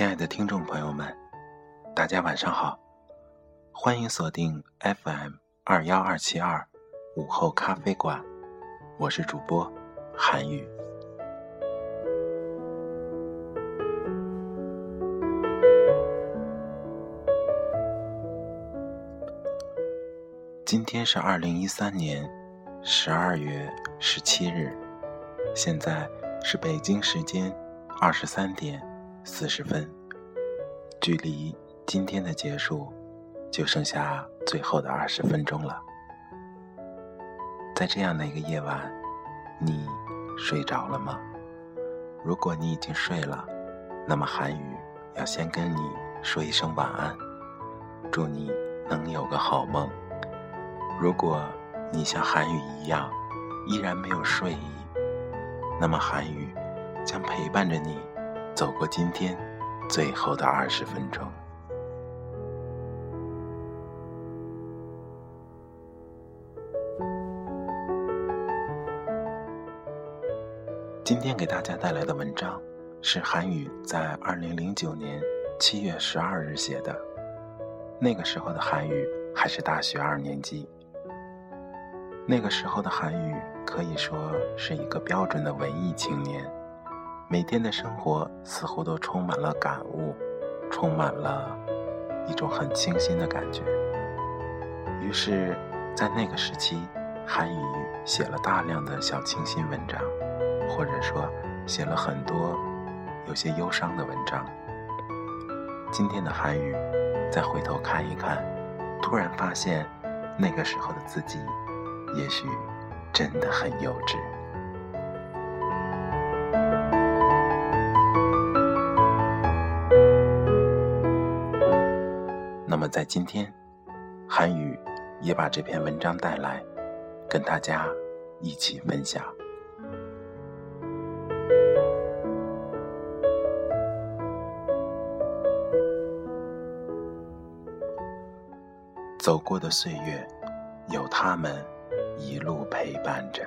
亲爱的听众朋友们，大家晚上好，欢迎锁定 FM 二幺二七二午后咖啡馆，我是主播韩宇。今天是二零一三年十二月十七日，现在是北京时间二十三点。四十分，距离今天的结束就剩下最后的二十分钟了。在这样的一个夜晚，你睡着了吗？如果你已经睡了，那么韩语要先跟你说一声晚安，祝你能有个好梦。如果你像韩语一样依然没有睡意，那么韩语将陪伴着你。走过今天最后的二十分钟。今天给大家带来的文章是韩语在二零零九年七月十二日写的。那个时候的韩语还是大学二年级。那个时候的韩语可以说是一个标准的文艺青年。每天的生活似乎都充满了感悟，充满了一种很清新的感觉。于是，在那个时期，韩语写了大量的小清新文章，或者说写了很多有些忧伤的文章。今天的韩语，再回头看一看，突然发现，那个时候的自己，也许真的很幼稚。在今天，韩语也把这篇文章带来，跟大家一起分享。走过的岁月，有他们一路陪伴着。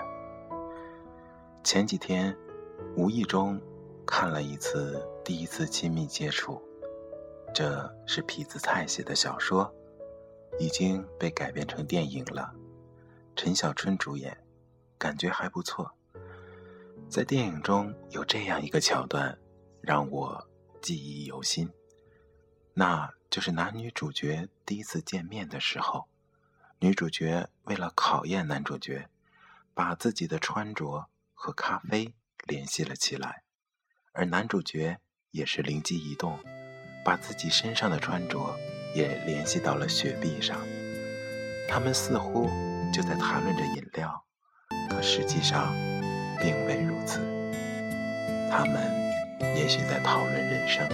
前几天，无意中看了一次《第一次亲密接触》。这是痞子蔡写的小说，已经被改编成电影了。陈小春主演，感觉还不错。在电影中有这样一个桥段，让我记忆犹新，那就是男女主角第一次见面的时候，女主角为了考验男主角，把自己的穿着和咖啡联系了起来，而男主角也是灵机一动。把自己身上的穿着也联系到了雪碧上，他们似乎就在谈论着饮料，可实际上并未如此。他们也许在讨论人生。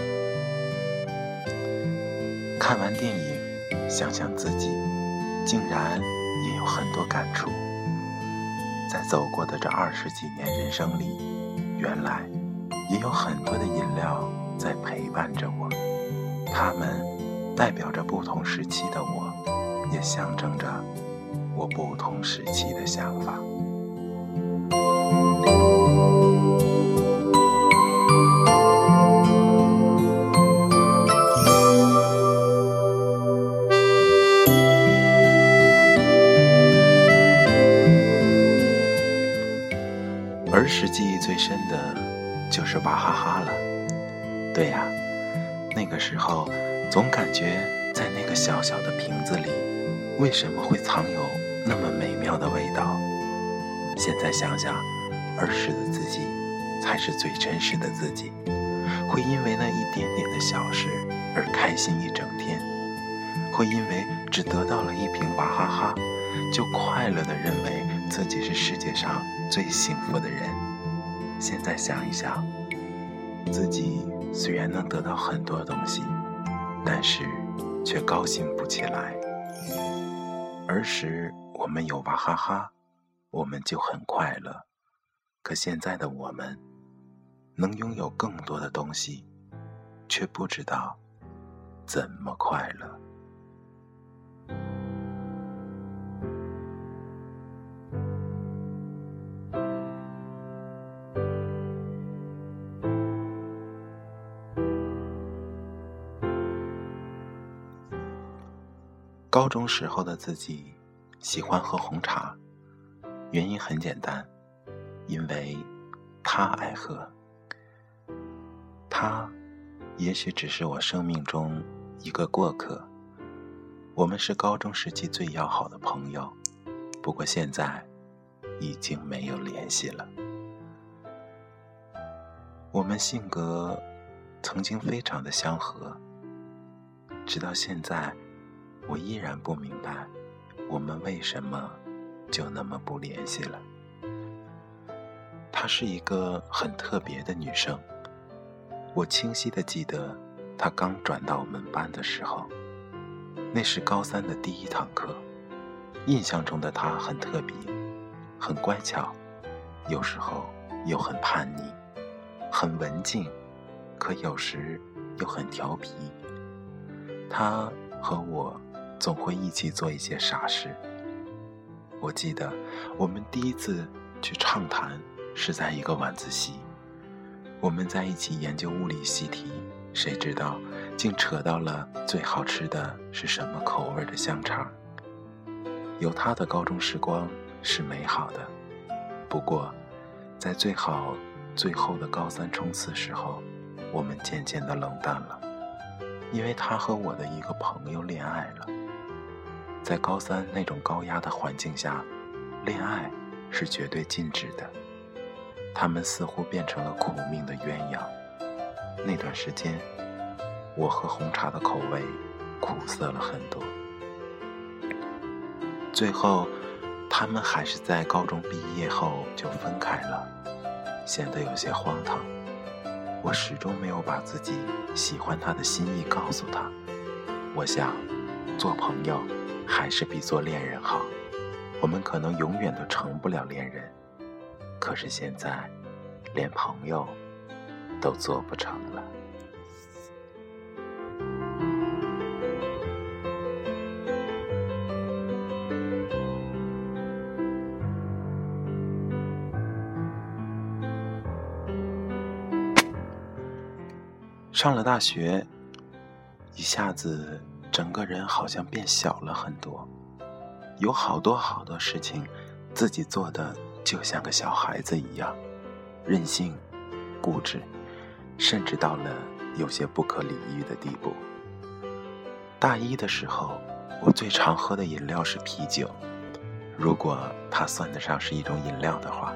看完电影，想想自己，竟然也有很多感触。在走过的这二十几年人生里，原来也有很多的饮料在陪伴着我。它们代表着不同时期的我，也象征着我不同时期的想法。现在想想，儿时的自己才是最真实的自己，会因为那一点点的小事而开心一整天，会因为只得到了一瓶娃哈哈，就快乐的认为自己是世界上最幸福的人。现在想一想，自己。虽然能得到很多东西，但是却高兴不起来。儿时我们有娃哈哈，我们就很快乐。可现在的我们能拥有更多的东西却不知道怎么快乐。高中时候的自己喜欢喝红茶原因很简单，因为他爱喝。他也许只是我生命中一个过客。我们是高中时期最要好的朋友，不过现在已经没有联系了。我们性格曾经非常的相合，直到现在，我依然不明白我们为什么就那么不联系了。她是一个很特别的女生，我清晰的记得她刚转到我们班的时候，那是高三的第一堂课。印象中的她很特别，很乖巧，有时候又很叛逆。很文静，可有时又很调皮。他和我总会一起做一些傻事。我记得我们第一次去畅谈是在一个晚自习，我们在一起研究物理习题，谁知道竟扯到了最好吃的是什么口味的香肠。有他的高中时光是美好的，不过在最好。最后的高三冲刺时候，我们渐渐的冷淡了，因为他和我的一个朋友恋爱了。在高三那种高压的环境下，恋爱是绝对禁止的。他们似乎变成了苦命的鸳鸯。那段时间，我喝红茶的口味苦涩了很多。最后，他们还是在高中毕业后就分开了。显得有些荒唐。我始终没有把自己喜欢他的心意告诉他。我想，做朋友还是比做恋人好。我们可能永远都成不了恋人，可是现在，连朋友都做不成了。上了大学，一下子整个人好像变小了很多，有好多好多事情，自己做的就像个小孩子一样，任性、固执，甚至到了有些不可理喻的地步。大一的时候，我最常喝的饮料是啤酒，如果它算得上是一种饮料的话，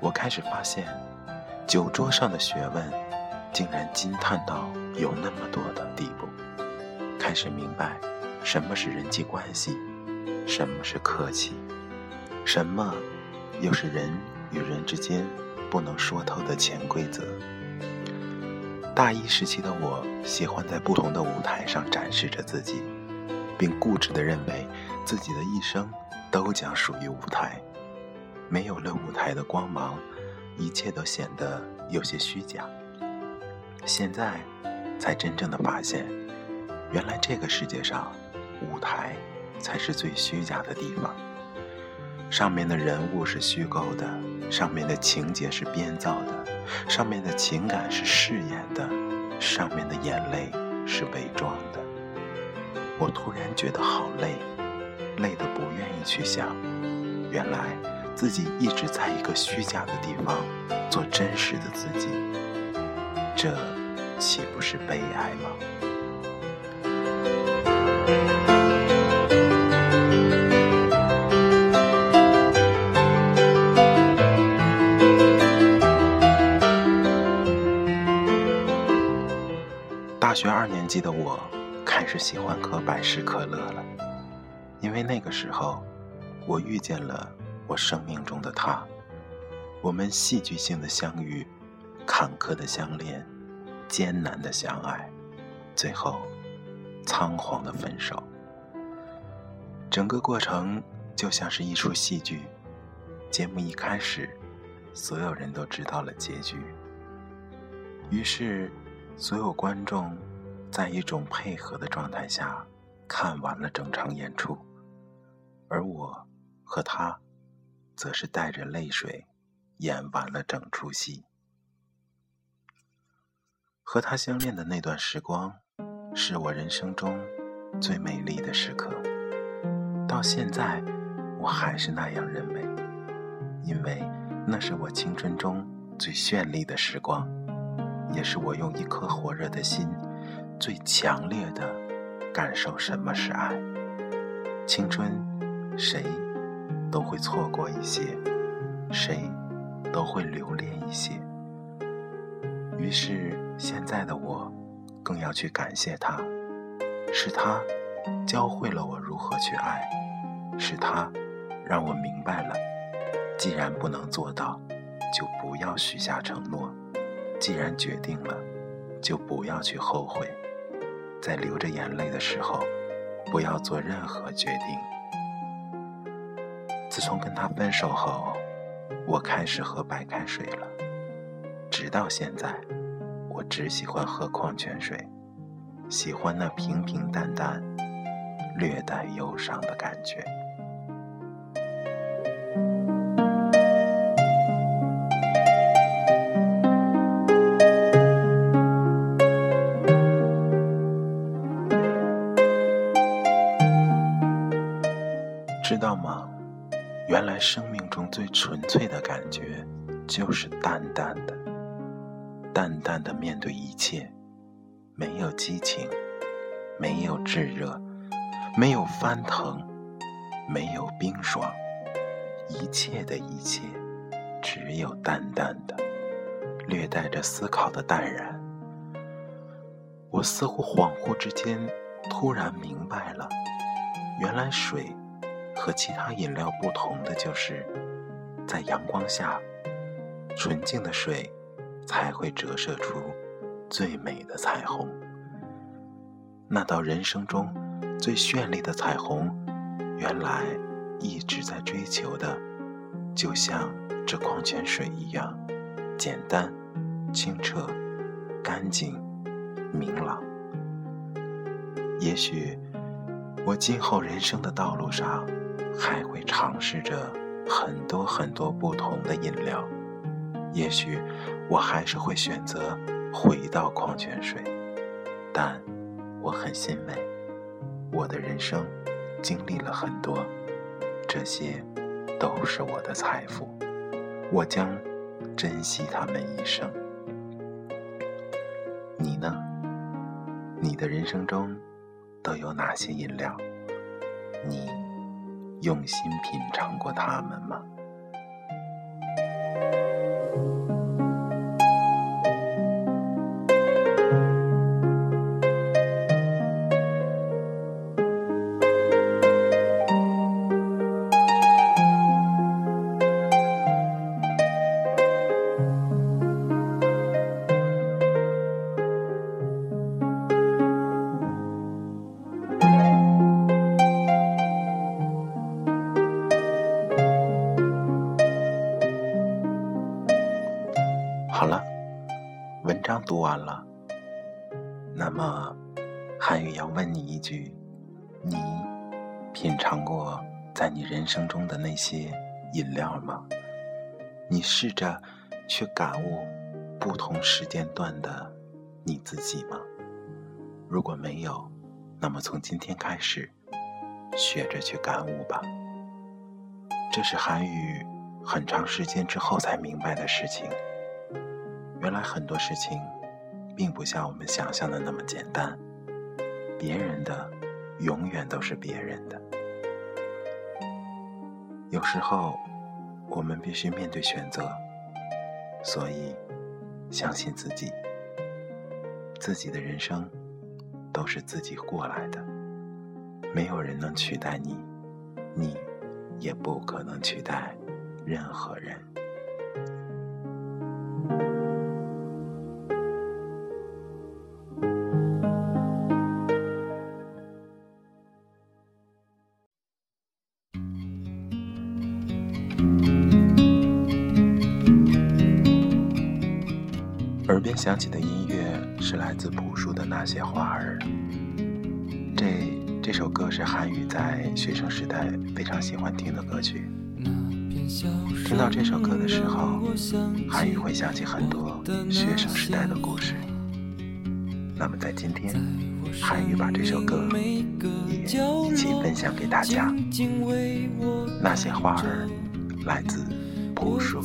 我开始发现，酒桌上的学问。竟然惊叹到有那么多的地步，开始明白什么是人际关系，什么是客气，什么又是人与人之间不能说透的潜规则。大一时期的我喜欢在不同的舞台上展示着自己，并固执地认为自己的一生都将属于舞台。没有了舞台的光芒，一切都显得有些虚假。现在，才真正的发现，原来这个世界上，舞台才是最虚假的地方。上面的人物是虚构的，上面的情节是编造的，上面的情感是饰演的，上面的眼泪是伪装的。我突然觉得好累，累得不愿意去想，原来自己一直在一个虚假的地方做真实的自己。这岂不是悲哀吗？大学二年级的我开始喜欢喝百事可乐了，因为那个时候我遇见了我生命中的他，我们戏剧性的相遇。坎坷的相恋，艰难的相爱，最后仓皇的分手。整个过程就像是一出戏剧。节目一开始，所有人都知道了结局。于是，所有观众在一种配合的状态下看完了整场演出，而我和他，则是带着泪水演完了整出戏。和他相恋的那段时光，是我人生中最美丽的时刻。到现在，我还是那样认为，因为那是我青春中最绚丽的时光，也是我用一颗火热的心最强烈的感受什么是爱。青春，谁都会错过一些，谁都会留恋一些。于是，现在的我更要去感谢他，是他教会了我如何去爱，是他让我明白了，既然不能做到，就不要许下承诺；既然决定了，就不要去后悔。在流着眼泪的时候，不要做任何决定。自从跟他分手后，我开始喝白开水了。直到现在，我只喜欢喝矿泉水，喜欢那平平淡淡、略带忧伤的感觉。知道吗？原来生命中最纯粹的感觉，就是淡淡的。淡淡的面对一切，没有激情，没有炙热，没有翻腾，没有冰爽，一切的一切，只有淡淡的，略带着思考的淡然。我似乎恍惚之间，突然明白了，原来水和其他饮料不同的，就是在阳光下，纯净的水。才会折射出最美的彩虹。那道人生中最绚丽的彩虹，原来一直在追求的，就像这矿泉水一样，简单、清澈、干净、明朗。也许我今后人生的道路上，还会尝试着很多很多不同的饮料。也许我还是会选择回到矿泉水，但我很欣慰，我的人生经历了很多，这些都是我的财富，我将珍惜他们一生。你呢？你的人生中都有哪些饮料？你用心品尝过它们吗？好了，文章读完了。那么，韩语要问你一句：你品尝过在你人生中的那些饮料吗？你试着去感悟不同时间段的你自己吗？如果没有，那么从今天开始，学着去感悟吧。这是韩语很长时间之后才明白的事情。原来很多事情，并不像我们想象的那么简单。别人的，永远都是别人的。有时候，我们必须面对选择。所以，相信自己，自己的人生都是自己过来的。没有人能取代你，你也不可能取代任何人。耳边响起的音乐是来自朴树的《那些花儿》。这这首歌是韩语在学生时代非常喜欢听的歌曲。听到这首歌的时候，韩语会想起很多学生时代的故事。那么在今天，韩语把这首歌也一起分享给大家。那些花儿来自朴树。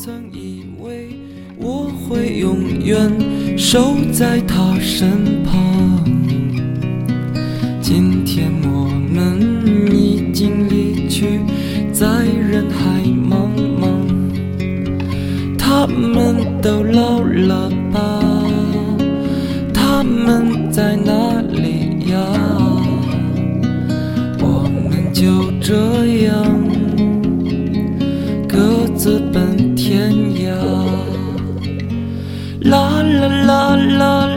我会永远守在他身旁。今天我们已经离去，在人海茫茫。他们都老了吧？他们在哪里呀？我们就这样 la la la.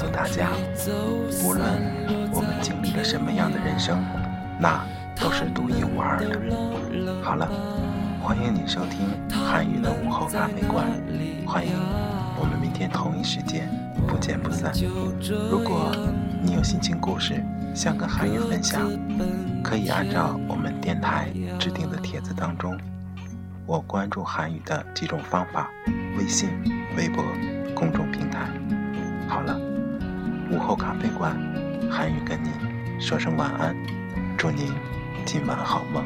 诉大家，无论我们经历了什么样的人生，那都是独一无二的。好了，欢迎你收听韩语的午后咖啡馆，欢迎我们明天同一时间不见不散。如果你有心情故事想跟韩语分享，可以按照我们电台制定的帖子当中，我关注韩语的几种方法，微信、微博、公众平台。好了，午后咖啡馆，韩语跟你说声晚安，祝您今晚好梦。